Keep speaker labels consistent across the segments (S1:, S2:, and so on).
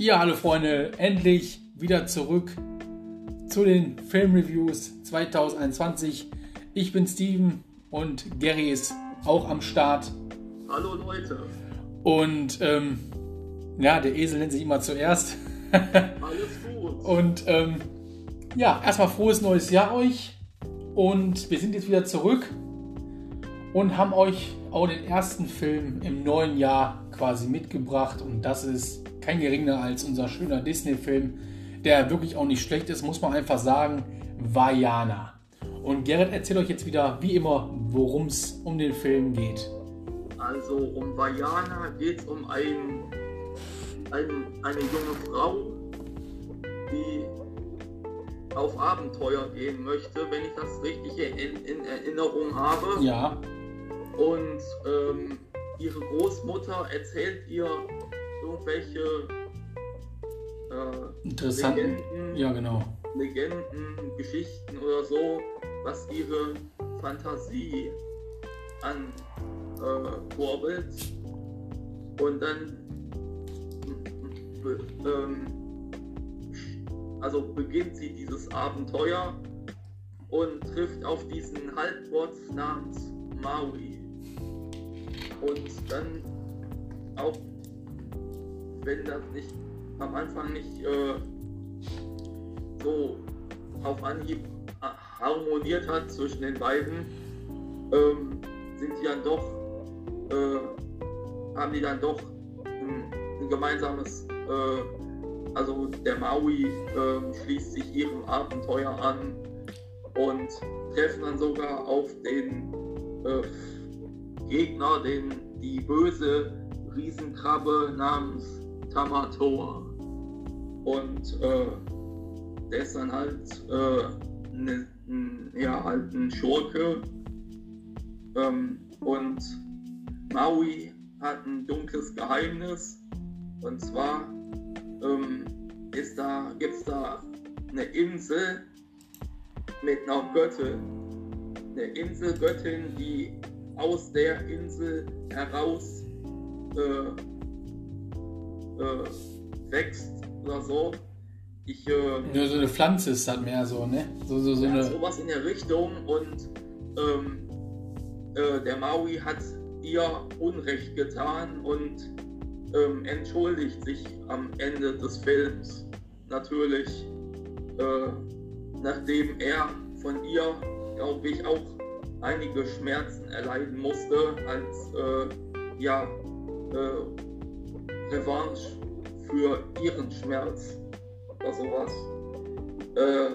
S1: Ja, hallo Freunde, endlich wieder zurück zu den Filmreviews 2021. Ich bin Steven und Gary ist auch am Start.
S2: Hallo Leute.
S1: Und ähm, ja, der Esel nennt sich immer zuerst.
S2: Alles gut.
S1: Und ähm, ja, erstmal frohes neues Jahr euch. Und wir sind jetzt wieder zurück und haben euch auch den ersten Film im neuen Jahr quasi mitgebracht. Und das ist kein geringer als unser schöner Disney-Film, der wirklich auch nicht schlecht ist, muss man einfach sagen, Vajana. Und Gerrit erzählt euch jetzt wieder, wie immer, worum es um den Film geht.
S2: Also um Vajana geht es um ein, ein, eine junge Frau, die auf Abenteuer gehen möchte, wenn ich das richtig in, in Erinnerung habe.
S1: Ja.
S2: Und ähm, ihre Großmutter erzählt ihr irgendwelche
S1: äh, Interessanten, Legenden, ja genau.
S2: Legenden, Geschichten oder so, was ihre Fantasie ankurbelt. Äh, und dann ähm, also beginnt sie dieses Abenteuer und trifft auf diesen Halbgott namens Maui. Und dann auch wenn das nicht am Anfang nicht äh, so auf Anhieb harmoniert hat zwischen den beiden, ähm, sind die dann doch, äh, haben die dann doch ein, ein gemeinsames, äh, also der Maui ähm, schließt sich ihrem Abenteuer an und treffen dann sogar auf den äh, Gegner, den die böse Riesenkrabbe namens Tamatoa. Und äh, der ist dann halt, äh, ne, ja, halt ein Schurke. Ähm, und Maui hat ein dunkles Geheimnis. Und zwar ähm, ist da, gibt es da eine Insel mit einer Göttin. Eine Inselgöttin, die aus der Insel heraus äh, äh, wächst oder so. Ich, äh,
S1: ja, so eine Pflanze ist das mehr so, ne? So, so, so
S2: ja,
S1: eine...
S2: sowas in der Richtung und ähm, äh, der Maui hat ihr Unrecht getan und ähm, entschuldigt sich am Ende des Films natürlich, äh, nachdem er von ihr, glaube ich, auch einige Schmerzen erleiden musste als äh, ja, äh, Revanche für ihren Schmerz oder sowas. Äh,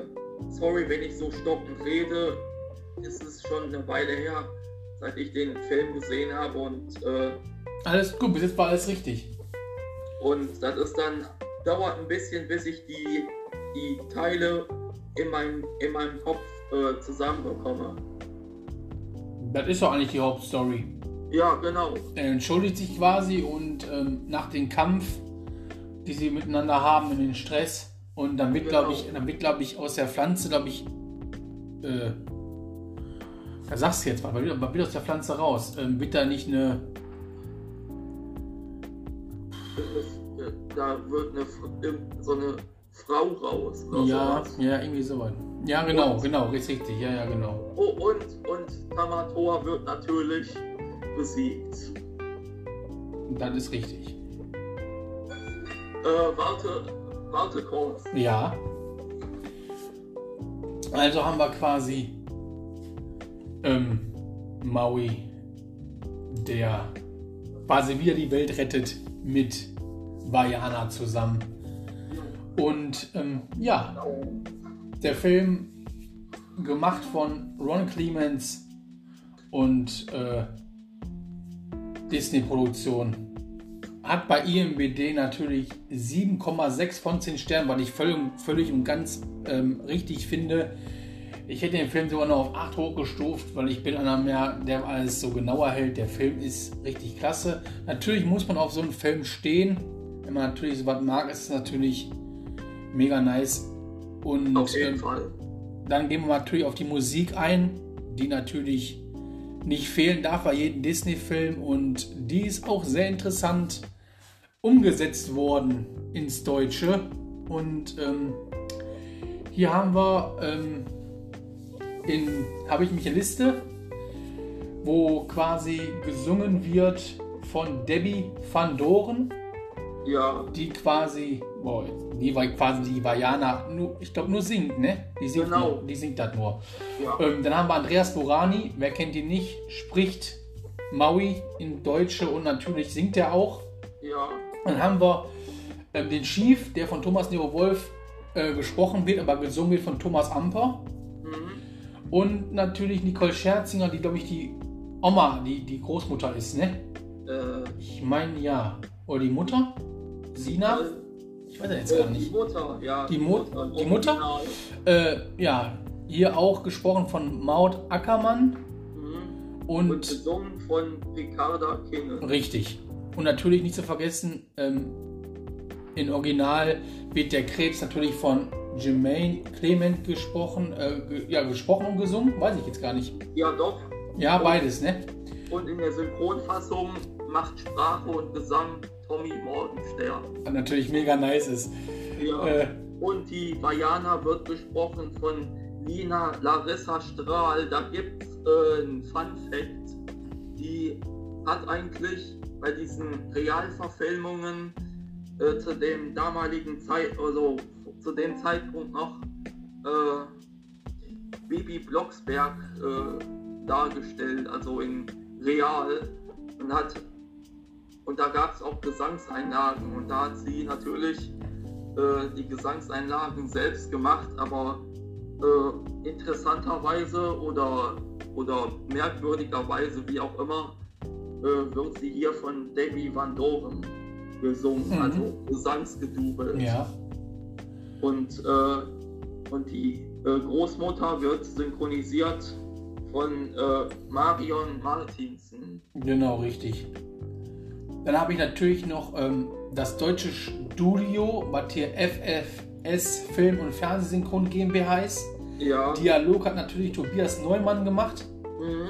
S2: sorry, wenn ich so stockend rede, ist es schon eine Weile her, seit ich den Film gesehen habe und äh,
S1: alles gut, bis jetzt war alles richtig.
S2: Und das ist dann, dauert ein bisschen, bis ich die, die Teile in, mein, in meinem Kopf äh, zusammenbekomme.
S1: Das ist doch eigentlich die Hauptstory.
S2: Ja, genau.
S1: Er entschuldigt sich quasi und ähm, nach dem Kampf, die sie miteinander haben, in den Stress. Und dann wird, genau. glaube ich, wird, glaube ich, aus der Pflanze, glaube ich, äh, da sagst du jetzt mal, was wird aus der Pflanze raus? Ähm, wird da nicht eine.
S2: Da wird eine, so eine Frau raus.
S1: ja, sowas. ja, irgendwie so weit. Ja, genau, und, genau, richtig, ja, ja, genau.
S2: Oh, und, und Tamator wird natürlich besiegt.
S1: Das ist richtig.
S2: Äh, warte, warte kurz.
S1: Ja. Also haben wir quasi ähm, Maui, der quasi wieder die Welt rettet mit Vajana zusammen. Und ähm, ja, der Film gemacht von Ron Clements und äh, Disney-Produktion. Hat bei IMBD natürlich 7,6 von 10 Sternen, was ich völlig, völlig und ganz ähm, richtig finde. Ich hätte den Film sogar noch auf 8 hochgestuft, weil ich bin einer mehr, der alles so genauer hält. Der Film ist richtig klasse. Natürlich muss man auf so einen Film stehen. Wenn man natürlich so was mag, ist es natürlich mega nice. Und
S2: auf jeden ähm, Fall.
S1: dann gehen wir natürlich auf die Musik ein, die natürlich nicht fehlen darf bei jedem Disney-Film und die ist auch sehr interessant. umgesetzt worden ins Deutsche. Und ähm, hier haben wir, ähm, in, habe ich mich eine Liste, wo quasi gesungen wird von Debbie van Doren.
S2: Ja.
S1: Die quasi, boah, die war quasi die Vajana, nur, ich glaube nur singt, ne? Die singt,
S2: Genau.
S1: nur, die singt das nur.
S2: Ja.
S1: Ähm, dann haben wir Andreas Borani, wer kennt ihn nicht, spricht Maui in Deutsche und natürlich singt er auch.
S2: ja.
S1: Dann haben wir ähm, den Chief, der von Thomas Nero Wolf äh, gesprochen wird, aber gesungen wird von Thomas Amper.
S2: Mhm.
S1: Und natürlich Nicole Scherzinger, die glaube ich die Oma, die, die Großmutter ist, ne?
S2: Äh,
S1: Ich meine ja. Oder die Mutter? Sina? Ich weiß ja jetzt gar
S2: äh, die
S1: nicht.
S2: Mutter, ja.
S1: Die Mu- die Mutter? Äh, ja, hier auch gesprochen von Maud Ackermann.
S2: Mhm.
S1: Und,
S2: Und gesungen von Ricarda Kinne.
S1: richtig. Und natürlich nicht zu vergessen, ähm, in Original wird der Krebs natürlich von Jermaine Clement gesprochen, äh, ja, gesprochen und gesungen. Weiß ich jetzt gar nicht.
S2: Ja, doch.
S1: Ja, beides, ne?
S2: Und in der Synchronfassung macht Sprache und Gesang Tommy Morgenstern.
S1: Was natürlich mega nice ist.
S2: Ja.
S1: Äh,
S2: Und die Vajana wird gesprochen von Nina Larissa Strahl. Da gibt es äh, einen Fun Fact. Die hat eigentlich bei diesen Realverfilmungen äh, zu dem damaligen Zeit, also zu dem Zeitpunkt noch äh, Bibi Blocksberg äh, dargestellt, also in real. Und hat und da gab es auch Gesangseinlagen und da hat sie natürlich äh, die Gesangseinlagen selbst gemacht, aber äh, interessanterweise oder, oder merkwürdigerweise, wie auch immer, äh, wird sie hier von Debbie Van Doren gesungen,
S1: Mhm.
S2: also gesangsgedoubelt.
S1: ja.
S2: Und, äh, und die äh, Großmutter wird synchronisiert von äh, Marion Martinsen.
S1: Genau, richtig. Dann habe ich natürlich noch ähm, das deutsche Studio, was hier FFS Film- und Fernsehsynchron GmbH ist.
S2: Ja.
S1: Dialog hat natürlich Tobias Neumann gemacht.
S2: Mhm.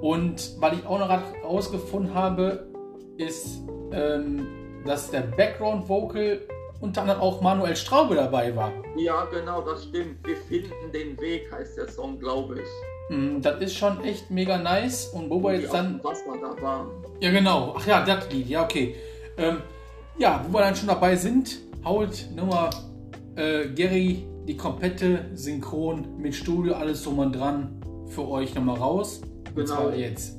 S1: Und weil ich auch noch herausgefunden habe, ist, ähm, dass der Background Vocal unter anderem auch Manuel Straube dabei war.
S2: Ja, genau, das stimmt. Wir finden den Weg, heißt der Song, glaube ich.
S1: Mm, Das ist schon echt mega nice. Und wo wir jetzt dann
S2: Wasser da waren.
S1: Ja, genau. Ach ja, das Lied. Ja, okay. Ähm, ja, wo wir dann schon dabei sind, haut nochmal äh, Gary die komplette Synchron mit Studio, alles drum und dran für euch nochmal raus. Und
S2: Genau.
S1: zwar jetzt.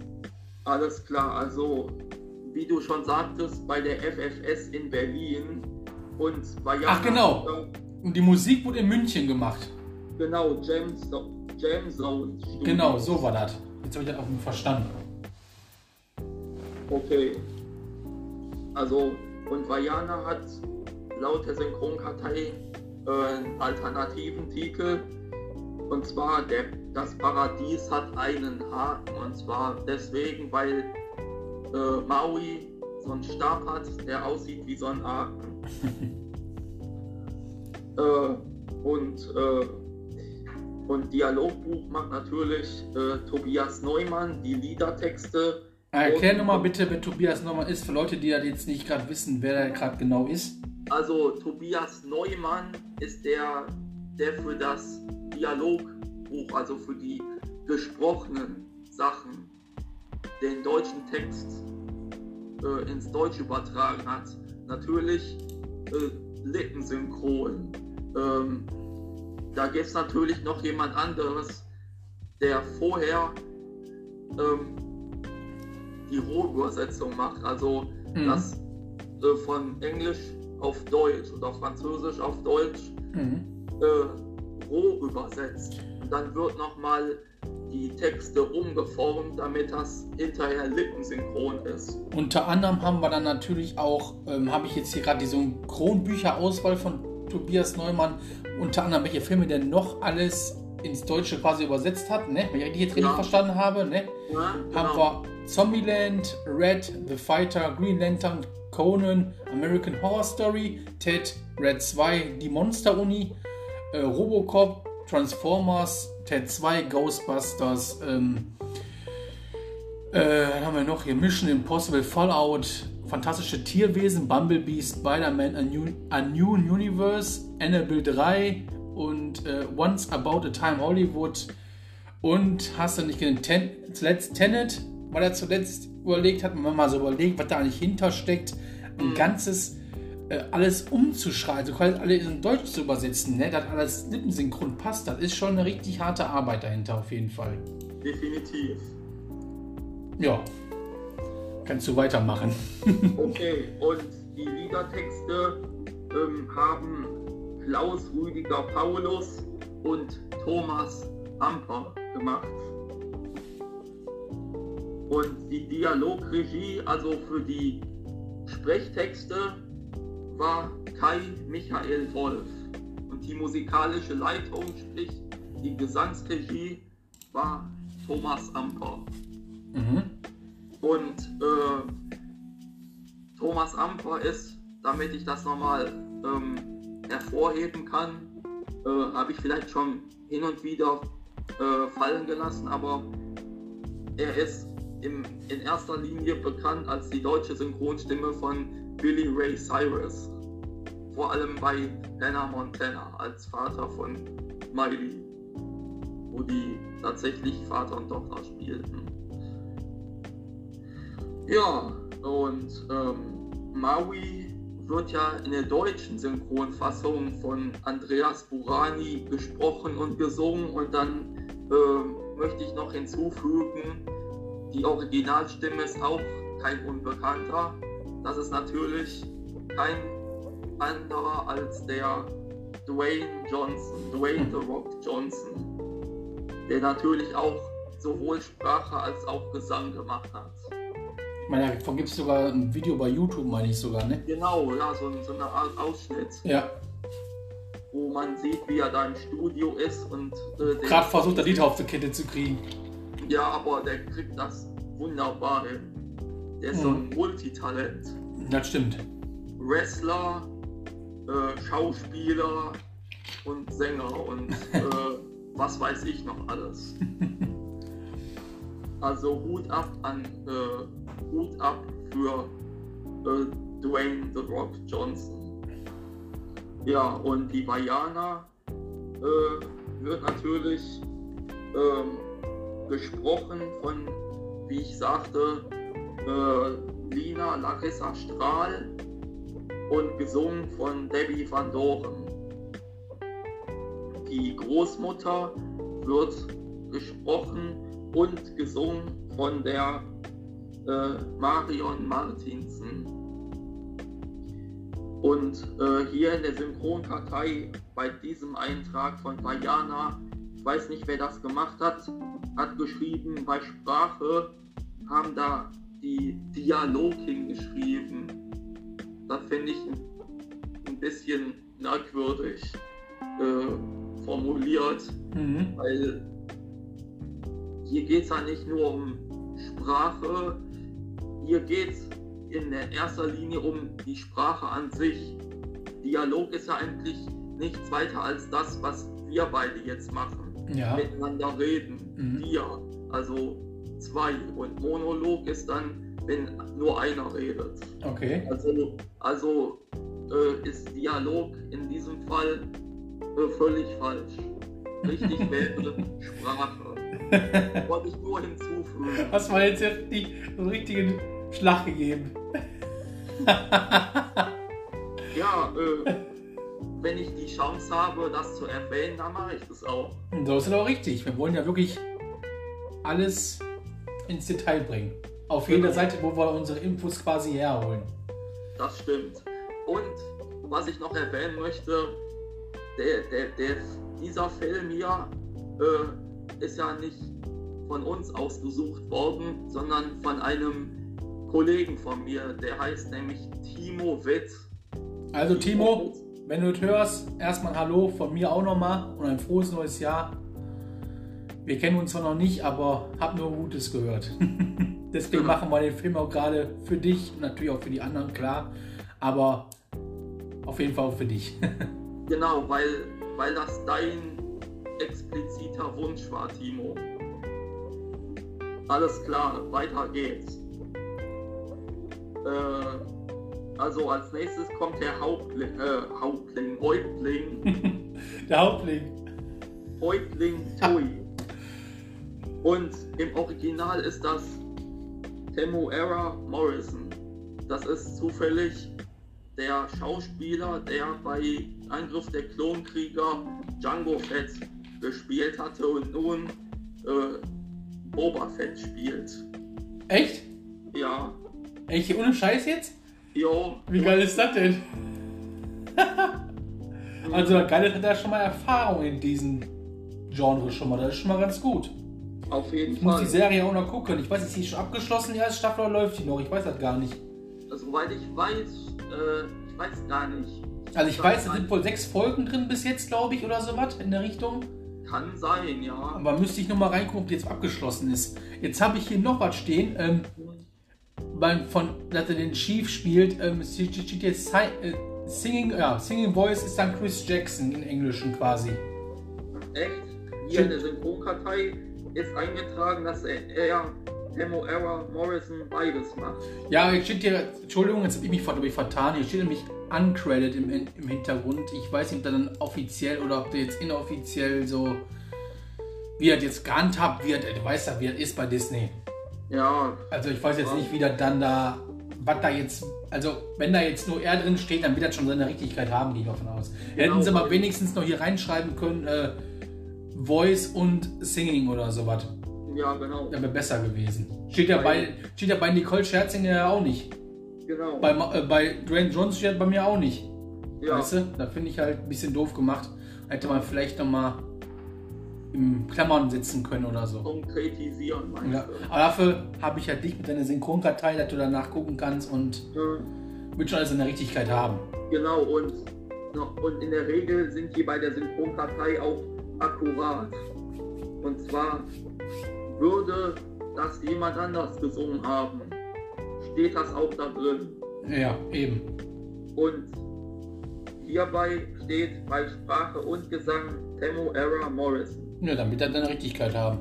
S2: Alles klar, also wie du schon sagtest, bei der FFS in Berlin und bei
S1: Ach, genau. Und die Musik wurde in München gemacht.
S2: Genau, Jam, Jam Zone. Studio.
S1: Genau, so war das. Jetzt habe ich das auch verstanden.
S2: Okay. Also, und Vajana hat laut der Synchronkartei äh, einen alternativen Titel. Und zwar, der, das Paradies hat einen Haken. Und zwar deswegen, weil äh, Maui so einen Stab hat, der aussieht wie so ein Haken. äh, und, äh, und Dialogbuch macht natürlich äh, Tobias Neumann, die Liedertexte.
S1: Erklär nochmal bitte, wer Tobias nochmal ist, für Leute, die das jetzt nicht gerade wissen, wer der gerade genau ist.
S2: Also Tobias Neumann ist der, der für das Dialogbuch, also für die gesprochenen Sachen, den deutschen Text äh, ins Deutsch übertragen hat. Natürlich äh, Lippensynchron. Ähm, da gibt es natürlich noch jemand anderes, der vorher ähm, die Rohübersetzung macht, also
S1: Mhm.
S2: das äh, von Englisch auf Deutsch oder Französisch auf Deutsch
S1: Mhm.
S2: äh, roh übersetzt. Und dann wird nochmal die Texte umgeformt, damit das hinterher lippensynchron ist.
S1: Unter anderem haben wir dann natürlich auch, ähm, habe ich jetzt hier gerade die Synchronbücherauswahl von Tobias Neumann, unter anderem welche Filme der noch alles ins Deutsche quasi übersetzt hat, ne? Wenn ich richtig jetzt richtig
S2: Ja.
S1: verstanden habe, ne?
S2: Ja,
S1: Haben
S2: genau.
S1: wir Zombieland, Red, The Fighter, Green Lantern, Conan, American Horror Story, Ted, Red 2, Die Monster Uni, äh, Robocop, Transformers, Ted 2, Ghostbusters, ähm, Äh, dann haben wir noch hier Mission Impossible Fallout, Fantastische Tierwesen, Bumblebee, Spider-Man, A New, A New Universe, Annabelle 3 und äh, Once About a Time Hollywood. Und hast du nicht genannt, Ten, zuletzt Tenet, weil er zuletzt überlegt hat, wenn man mal so überlegt, was da eigentlich hintersteckt, ein ganzes äh, alles umzuschreiben, also quasi alles in Deutsch zu übersetzen, ne? dass alles lippensynchron passt, das ist schon eine richtig harte Arbeit dahinter auf jeden Fall.
S2: Definitiv.
S1: Ja, kannst du weitermachen.
S2: Okay, und die Liedertexte ähm, haben Klaus Rüdiger Paulus und Thomas Amper gemacht. Und die Dialogregie, also für die Sprechtexte, war Kai Michael Wolf. Und die musikalische Leitung, sprich die Gesangsregie, war Thomas Amper.
S1: Mhm.
S2: Und äh, Thomas Amper ist, damit ich das nochmal ähm, hervorheben kann, äh, habe ich vielleicht schon hin und wieder äh, fallen gelassen, aber er ist im, in erster Linie bekannt als die deutsche Synchronstimme von Billy Ray Cyrus. Vor allem bei Hannah Montana als Vater von Miley, wo die tatsächlich Vater und Tochter spielten. Ja, und ähm, Maui wird ja in der deutschen Synchronfassung von Andreas Burani gesprochen und gesungen und dann äh, möchte ich noch hinzufügen, die Originalstimme ist auch kein Unbekannter. Das ist natürlich kein anderer als der Dwayne Johnson, Dwayne The Rock Johnson, der natürlich auch sowohl Sprache als auch Gesang gemacht hat.
S1: Ich meine, davon gibt es sogar ein Video bei YouTube, meine ich sogar, ne?
S2: Genau, ja, so, so eine Art Ausschnitt,
S1: Ja.
S2: wo man sieht, wie er da im Studio ist und äh,
S1: Gerade versucht er Lied auf die Kette zu kriegen.
S2: Ja, aber der kriegt das wunderbar hin. Der ist so ein Multitalent.
S1: Das stimmt.
S2: Wrestler, äh, Schauspieler und Sänger und äh, was weiß ich noch alles. Also Hut ab an äh, Hut ab für äh, Dwayne The Rock Johnson. Ja, und die Vajana äh, wird natürlich ähm, gesprochen von, wie ich sagte, äh, Lina Larissa Strahl und gesungen von Debbie Van Doren. Die Großmutter wird gesprochen und gesungen von der äh, Marion Martinsen. Und äh, hier in der Synchronkartei bei diesem Eintrag von Vajana, ich weiß nicht, wer das gemacht hat, hat geschrieben, bei Sprache haben da die Dialog hingeschrieben. Das finde ich ein, ein bisschen merkwürdig äh, formuliert,
S1: Mhm.
S2: weil hier geht es ja nicht nur um Sprache, hier geht es in der erster Linie um die Sprache an sich. Dialog ist ja eigentlich nichts weiter als das, was wir beide jetzt machen.
S1: Ja.
S2: Miteinander reden.
S1: Mhm.
S2: Wir, also zwei. Und Monolog ist dann, wenn nur einer redet.
S1: Okay.
S2: Also, also äh, ist Dialog in diesem Fall äh, völlig falsch. Richtig wäre Sprache. Wollte ich nur hinzufügen.
S1: Hast mal jetzt die, so einen richtigen Schlag gegeben.
S2: Ja, äh, wenn ich die Chance habe, das zu erwähnen, dann mache ich das auch.
S1: So ist es auch richtig. Wir wollen ja wirklich alles ins Detail bringen. Auf jeder
S2: Genau.
S1: Seite, wo wir unsere Infos quasi herholen.
S2: Das stimmt. Und was ich noch erwähnen möchte, der, der, der, dieser Film hier äh, ist ja nicht von uns ausgesucht worden, sondern von einem Kollegen von mir, der heißt nämlich Timo Witt.
S1: Also Timo, wenn du es hörst, erstmal Hallo von mir auch nochmal und ein frohes neues Jahr. Wir kennen uns zwar noch nicht, aber hab nur Gutes gehört. Deswegen
S2: Genau.
S1: machen wir den Film auch gerade für dich und natürlich auch für die anderen, klar. Aber auf jeden Fall auch für dich.
S2: Genau, weil, weil das dein expliziter Wunsch war, Timo. Alles klar, weiter geht's. Äh, also als nächstes kommt der Hauptling, äh, Hauptling, Häuptling,
S1: Der Hauptling.
S2: Häuptling Tui. Und im Original ist das Temuera Morrison. Das ist zufällig der Schauspieler, der bei Angriff der Klonkrieger Django Fett gespielt hatte und nun äh, Boba Fett spielt.
S1: Echt?
S2: Ja,
S1: Echt, ohne Scheiß jetzt?
S2: jo.
S1: Wie geil ist das denn? also, geil hat er schon mal Erfahrung in diesem Genre schon mal. Das ist schon mal ganz gut.
S2: Auf jeden
S1: Ich muss
S2: Fall.
S1: die Serie auch noch gucken. Ich weiß, ist die schon abgeschlossen, die erste Staffel, oder läuft die noch? Ich weiß das gar nicht.
S2: Soweit ich weiß, äh, ich weiß gar nicht.
S1: Also, ich weiß, es sind wohl sechs Folgen drin bis jetzt, glaube ich, oder sowas in der Richtung.
S2: Kann sein, ja.
S1: Aber müsste ich noch mal reingucken, ob die jetzt abgeschlossen ist. Jetzt habe ich hier noch was stehen. Ähm, beim, von, dass er den Chief spielt, ähm, steht jetzt äh, Singing, ja, Singing Voice ist dann Chris Jackson im Englischen quasi.
S2: Echt? Hier in der Synchronkartei ist eingetragen, dass er, er Temuera Morrison beides macht.
S1: Ja, jetzt steht hier, Entschuldigung, jetzt habe ich mich ich vertan. Hier steht nämlich uncredited im, im Hintergrund. Ich weiß nicht, ob der dann offiziell oder ob der jetzt inoffiziell so, wie er jetzt gehandhabt wird. Du weißt ja, wie das ist bei Disney.
S2: Ja,
S1: Also ich weiß jetzt nicht, wie das dann da, was da jetzt, also wenn da jetzt nur er drin steht, dann wird das schon seine Richtigkeit haben, gehe ich davon aus.
S2: Genau.
S1: Hätten sie mal wenigstens noch hier reinschreiben können, äh, Voice und Singing oder sowas.
S2: ja, genau.
S1: Wäre besser gewesen. Steht ja bei, steht ja bei Nicole Scherzinger ja auch nicht.
S2: Genau.
S1: Bei, äh, bei Dwayne Johnson steht bei mir auch nicht.
S2: ja,
S1: Weißt du? Da finde ich halt ein bisschen doof gemacht. Hätte man vielleicht noch mal im Klammern sitzen können oder so.
S2: konkretisieren, meinst
S1: Ja. Aber dafür habe ich ja dich mit deiner Synchronkartei, dass du danach gucken kannst und
S2: du? Hm,
S1: wird schon alles in der Richtigkeit haben.
S2: Genau, und, und in der Regel sind die bei der Synchronkartei auch akkurat. Und zwar würde das jemand anders gesungen haben, steht das auch da drin.
S1: Ja, eben.
S2: Und hierbei steht bei Sprache und Gesang Temo Era Morrison.
S1: Ja, dann wird er deine Richtigkeit haben.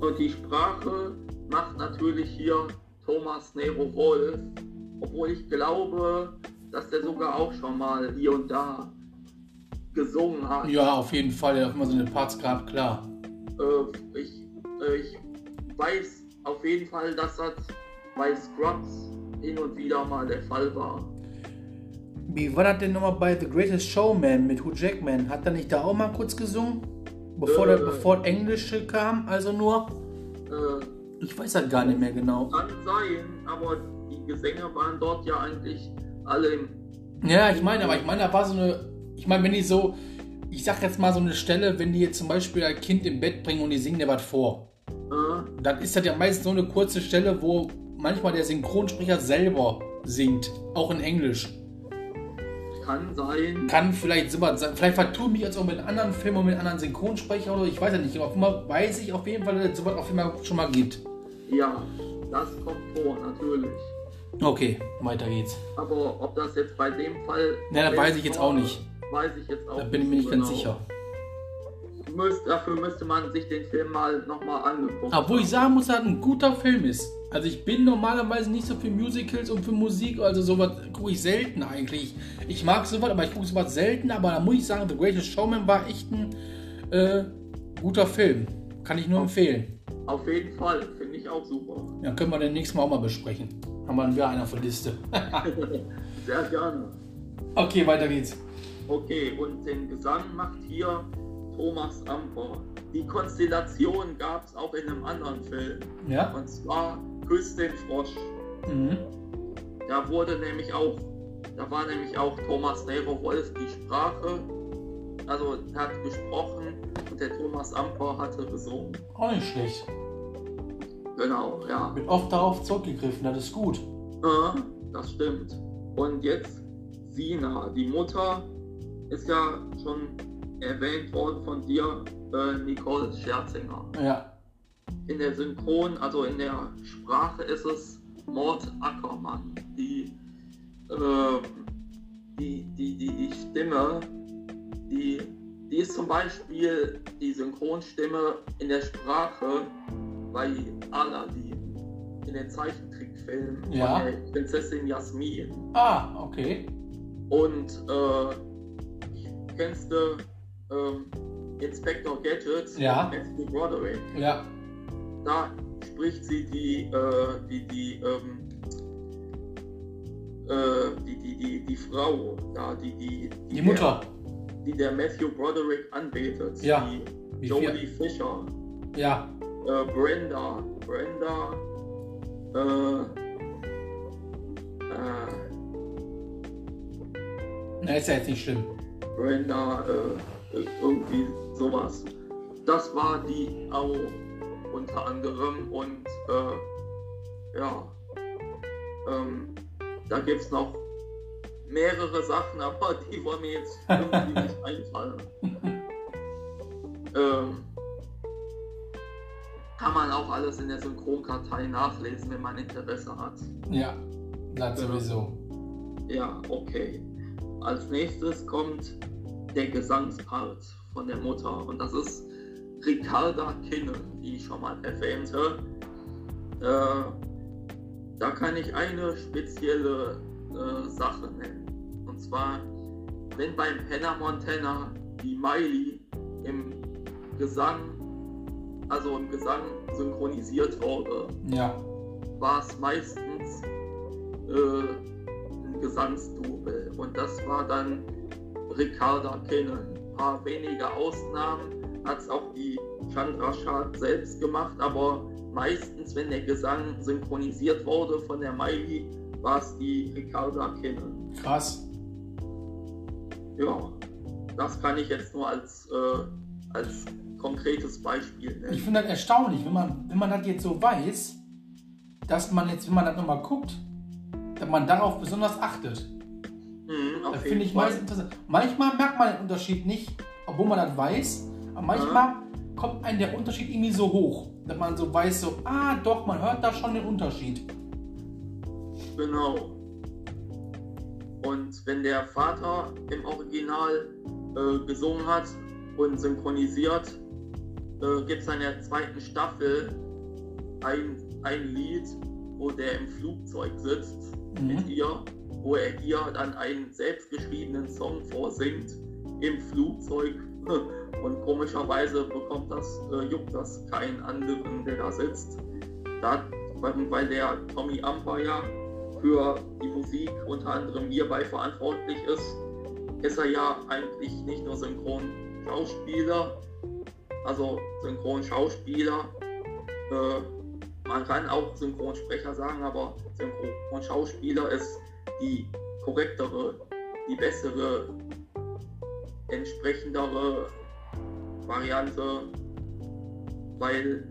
S2: Und die Sprache macht natürlich hier Thomas Nero Wolf, obwohl ich glaube, dass der sogar auch schon mal hier und da gesungen hat.
S1: Ja, auf jeden Fall. Er hat immer so eine Parts gehabt, klar.
S2: Äh, ich, äh, ich weiß auf jeden Fall, dass das bei Scrubs hin und wieder mal der Fall war.
S1: Wie war das denn nochmal bei The Greatest Showman mit Hugh Jackman? Hat er nicht da auch mal kurz gesungen? Bevor,
S2: Äh.
S1: der, bevor das Englische kam, also nur?
S2: Äh,
S1: Ich weiß halt gar nicht mehr genau.
S2: kann sein, aber die Gesänge waren dort ja eigentlich alle im
S1: Ja, ich meine, aber ich meine, da war so eine. Ich meine, wenn die so. Ich sag jetzt mal so eine Stelle, wenn die jetzt zum Beispiel ein Kind im Bett bringen und die singen dir was vor.
S2: äh,
S1: Dann ist das ja meistens so eine kurze Stelle, wo manchmal der Synchronsprecher selber singt. Auch in Englisch.
S2: kann sein.
S1: Kann vielleicht sowas sein. Vielleicht vertue ich mich jetzt auch mit anderen Filmen und mit anderen Synchronsprechern oder ich weiß ja nicht. Aber auf jeden Fall weiß ich auf jeden Fall, dass es sowas auf jeden Fall schon mal gibt.
S2: Ja, das kommt vor, natürlich.
S1: Okay, weiter geht's.
S2: Aber ob das jetzt bei dem Fall.
S1: Ne, das weiß ich jetzt auch nicht.
S2: Weiß ich jetzt auch
S1: Da bin ich mir nicht ganz
S2: genau.
S1: sicher.
S2: Müsst, dafür müsste man sich den Film mal nochmal angeguckt
S1: Obwohl ich sagen muss, dass das ein guter Film ist. Also ich bin normalerweise nicht so für Musicals und für Musik, also sowas gucke ich selten eigentlich. Ich mag sowas, aber ich gucke sowas selten, aber da muss ich sagen, The Greatest Showman war echt ein äh, guter Film. Kann ich nur empfehlen.
S2: Auf jeden Fall, finde ich auch super.
S1: Ja, können wir den nächsten Mal auch mal besprechen. Haben wir dann wieder einer auf der Liste.
S2: Sehr gerne.
S1: okay, weiter geht's.
S2: Okay, und den Gesang macht hier Thomas Amper. Die Konstellation gab es auch in einem anderen Film.
S1: Ja?
S2: Und zwar Küss den Frosch.
S1: Mhm.
S2: Da wurde nämlich auch, da war nämlich auch Thomas Nero Wolf die Sprache. Also hat gesprochen und der Thomas Amper hatte gesungen.
S1: Auch nicht schlecht.
S2: Genau, ja.
S1: Wird oft darauf zurückgegriffen, das ist gut.
S2: Äh, das stimmt. Und jetzt Sina, die Mutter, ist ja schon erwähnt worden von dir, äh, Nicole Scherzinger.
S1: Ja.
S2: In der Synchron, also in der Sprache ist es Mord Ackermann. Die, äh, die, die, die, die Stimme, die, die ist zum Beispiel die Synchronstimme in der Sprache bei Aladdin in den Zeichentrickfilmen
S1: Ja.
S2: von der Prinzessin Jasmin.
S1: Ah, okay.
S2: Und äh, kennst du ähm, Inspector Gadget
S1: Ja.
S2: Matthew Broderick?
S1: Ja.
S2: Da spricht sie die, äh, die, die, ähm, äh, die, die, die, die Frau, da, die, die,
S1: Die Mutter.
S2: Der, die der Matthew Broderick anbetet.
S1: Ja.
S2: Die
S1: Wie
S2: Jodie
S1: viel?
S2: Fisher.
S1: Ja.
S2: Äh, Brenda. Brenda. Äh, äh,
S1: Na, ist ja jetzt nicht schlimm.
S2: Brenda, äh, irgendwie sowas. Das war die auch unter anderem und äh, ja, ähm, da gibt es noch mehrere Sachen, aber die wollen mir jetzt irgendwie nicht einfallen. ähm, kann man auch alles in der Synchronkartei nachlesen, wenn man Interesse hat.
S1: Ja. Das sowieso.
S2: Ja, okay. Als nächstes kommt der Gesangspart von der Mutter und das ist Ricarda Kinnen, die ich schon mal erwähnte. Äh, da kann ich eine spezielle äh, Sache nennen. Und zwar, wenn beim Hannah Montana die Miley im Gesang, also im Gesang synchronisiert wurde,
S1: Ja.
S2: war es meistens äh, ein Gesangsdouble. Und das war dann Ricarda Kinnen. Ein paar wenige Ausnahmen hat es auch die Chandra Shah selbst gemacht, aber meistens, wenn der Gesang synchronisiert wurde von der Miley, war es die Ricarda Kinnen.
S1: Krass.
S2: Ja, das kann ich jetzt nur als, äh, als konkretes Beispiel
S1: Ich
S2: nennen.
S1: finde das erstaunlich, wenn man, wenn man das jetzt so weiß, dass man jetzt, wenn man das nochmal guckt, dass man darauf besonders achtet.
S2: Mhm, jeden
S1: finde ich meist interessant. Manchmal merkt man den Unterschied nicht, obwohl man das weiß, aber manchmal kommt einem der Unterschied irgendwie so hoch, dass man so weiß, so, ah doch, man hört da schon den Unterschied.
S2: Genau. Und wenn der Vater im Original äh, gesungen hat und synchronisiert, äh, gibt es in der zweiten Staffel ein, ein Lied, wo der im Flugzeug sitzt mit
S1: Mhm.
S2: ihr, wo er ihr dann einen selbstgeschriebenen Song vorsingt im Flugzeug. Und komischerweise bekommt das, äh, juckt das keinen anderen, der da sitzt. Da, weil, weil der Tommy Amper ja für die Musik unter anderem hierbei verantwortlich ist, ist er ja eigentlich nicht nur Synchronschauspieler, also Synchronschauspieler. Äh, man kann auch Synchronsprecher sagen, aber Synchronschauspieler ist die korrektere, die bessere, entsprechendere Variante, weil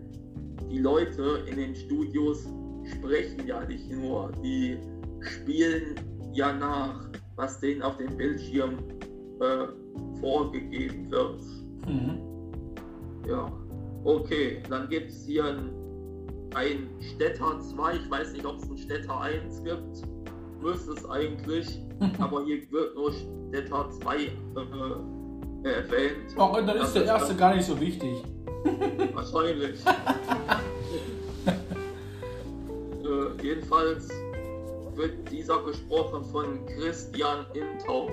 S2: die Leute in den Studios sprechen ja nicht nur, die spielen ja nach, was denen auf dem Bildschirm äh, vorgegeben wird.
S1: Mhm.
S2: Ja, okay, dann gibt es hier ein, ein Städter 2, ich weiß nicht, ob es ein Städter 1 gibt, müsste es eigentlich, aber hier wird nur Städter 2 äh, erwähnt.
S1: Ach, und dann ist der erste gar nicht so wichtig.
S2: Wahrscheinlich. äh, jedenfalls wird dieser gesprochen von Christian Intau.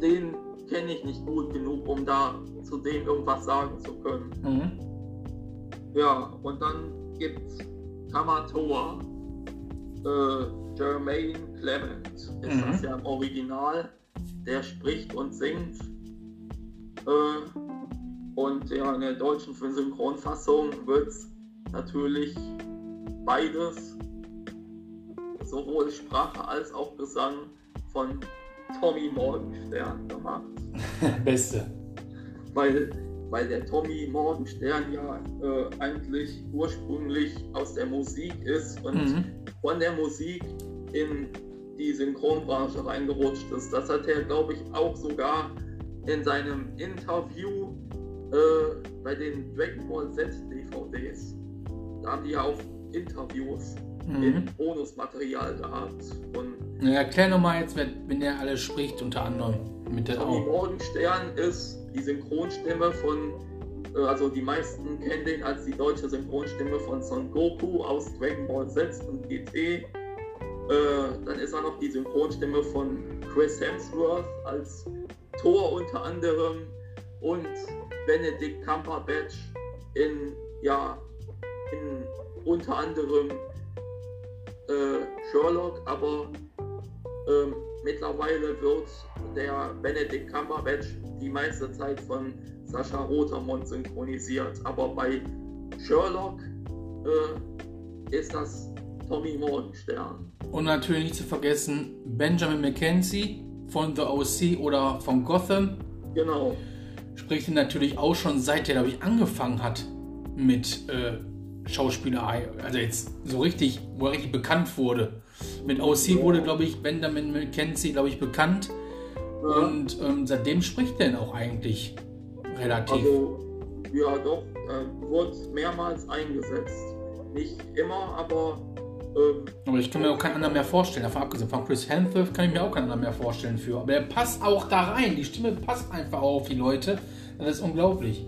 S2: Den kenne ich nicht gut genug, um da zu dem irgendwas sagen zu können.
S1: Mhm.
S2: Ja, und dann gibt's Kamatoa. Äh, Jermaine Clement ist
S1: Mhm.
S2: das ja im Original. Der spricht und singt. Äh, und ja, in der deutschen Synchronfassung wird's natürlich beides, sowohl Sprache als auch Gesang, von Tommy Morgenstern gemacht
S1: Beste.
S2: weil, weil der Tommy Morgenstern ja äh, eigentlich ursprünglich aus der Musik ist und
S1: Mhm.
S2: von der Musik in die Synchronbranche reingerutscht ist. Das hat er, glaube ich, auch sogar in seinem Interview äh, bei den Dragon Ball Z DVDs. Da haben die ja auch Interviews
S1: Mhm.
S2: in Bonusmaterial gehabt. Und
S1: Na, erklär nochmal jetzt, wenn, wenn der alles spricht, unter anderem. Mit der
S2: Tommy. Morgenstern ist die Synchronstimme von äh, also die meisten kennen den als die deutsche Synchronstimme von Son Goku aus Dragon Ball Z und GT. Äh, dann ist er noch die Synchronstimme von Chris Hemsworth als Thor unter anderem und Benedict Cumberbatch in, ja, in unter anderem äh, Sherlock, aber ähm, mittlerweile wird der Benedict Cumberbatch die meiste Zeit von Sascha Rotermund synchronisiert. Aber bei Sherlock äh, ist das Tommy Morgenstern.
S1: Und natürlich nicht zu vergessen Benjamin McKenzie von The OC oder von Gotham.
S2: Genau.
S1: Spricht ihn natürlich auch schon seit er, glaube ich, angefangen hat mit äh, Schauspielerei. Also jetzt so richtig, wo er richtig bekannt wurde. Mit OC wurde, glaube ich, Benjamin McKenzie, glaube ich, bekannt. Ja. Und ähm, seitdem spricht er auch eigentlich relativ.
S2: Also, ja, doch, äh, wurde mehrmals eingesetzt. Nicht immer, aber. Ähm,
S1: aber ich kann mir auch keinen anderen mehr vorstellen. Davon abgesehen von Chris Hemsworth kann ich mir auch keinen anderen mehr vorstellen für. Aber er passt auch da rein. Die Stimme passt einfach auf die Leute. Das ist unglaublich.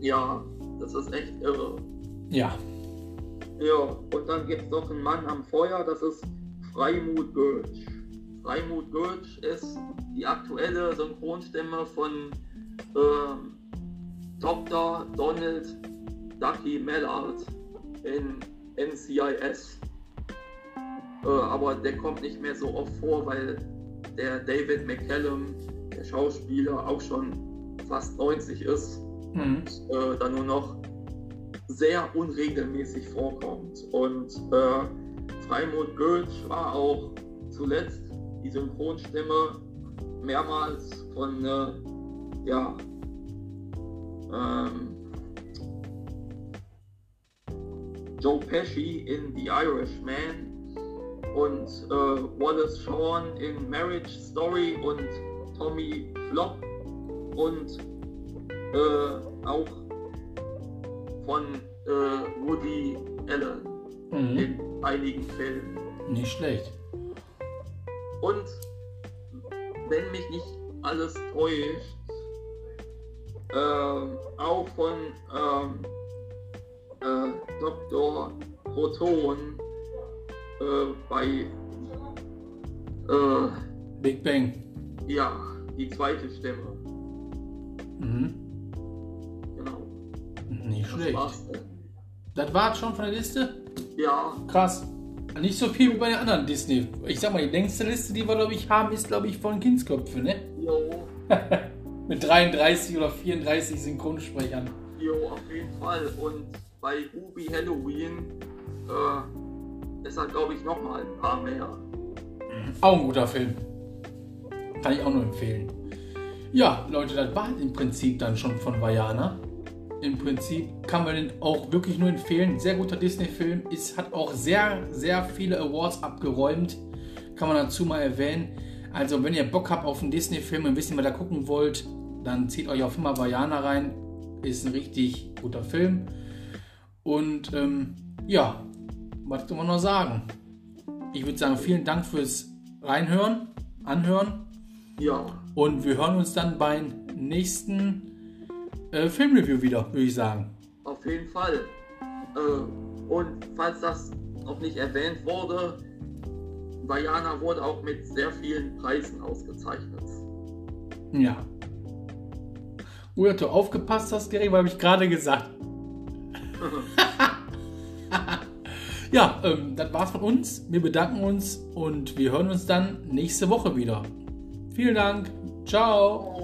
S2: Ja, das ist echt irre.
S1: Ja.
S2: Ja, und dann gibt es noch einen Mann am Feuer, das ist Freimut Gölsch. Freimut Gölsch ist die aktuelle Synchronstimme von ähm, Dr. Donald Ducky Mellard in NCIS. Äh, aber der kommt nicht mehr so oft vor, weil der David McCallum, der Schauspieler, auch schon fast 90 ist mhm. und äh, dann nur noch sehr unregelmäßig vorkommt. Und äh, Freimut Gölsch war auch zuletzt die Synchronstimme mehrmals von äh, ja, ähm, Joe Pesci in The Irishman und äh, Wallace Shawn in Marriage Story und Tommy Flop und äh, auch von äh, Woody Allen mhm. in einigen Filmen.
S1: Nicht schlecht.
S2: Und wenn mich nicht alles täuscht, äh, auch von ähm, äh, Dr. Proton bei äh,
S1: Big Bang.
S2: Ja, die zweite Stimme.
S1: Mhm.
S2: Genau.
S1: Nicht das schlecht. War's Das war's schon von der Liste?
S2: Ja.
S1: Krass. Nicht so viel wie bei den anderen Disney. Ich sag mal, die längste Liste, die wir, glaube ich, haben, ist, glaube ich, von Kindsköpfe, ne?
S2: Jo.
S1: Mit 33 oder 34 Synchronsprechern.
S2: Jo, auf jeden Fall. Und bei Ruby Halloween äh, halt, glaube ich, nochmal ein paar mehr.
S1: Auch ein guter Film. Kann ich auch nur empfehlen. Ja, Leute, das war im Prinzip dann schon von Vajana. Im Prinzip kann man den auch wirklich nur empfehlen. Sehr guter Disney-Film. Es hat auch sehr, sehr viele Awards abgeräumt. Kann man dazu mal erwähnen. Also, wenn ihr Bock habt auf einen Disney-Film und wissen, was ihr da gucken wollt, dann zieht euch auf immer Vajana rein. Ist ein richtig guter Film. Und ähm, ja, was kann man noch sagen? Ich würde sagen, vielen Dank fürs Reinhören, Anhören.
S2: Ja.
S1: Und wir hören uns dann beim nächsten äh, Filmreview wieder, würde ich sagen.
S2: Auf jeden Fall. Äh, und falls das noch nicht erwähnt wurde, Vajana wurde auch mit sehr vielen Preisen ausgezeichnet.
S1: Ja. Gut, dass du aufgepasst hast, Gary, weil habe ich gerade gesagt. ja, ähm, das war's von uns. Wir bedanken uns und wir hören uns dann nächste Woche wieder. Vielen Dank. Ciao.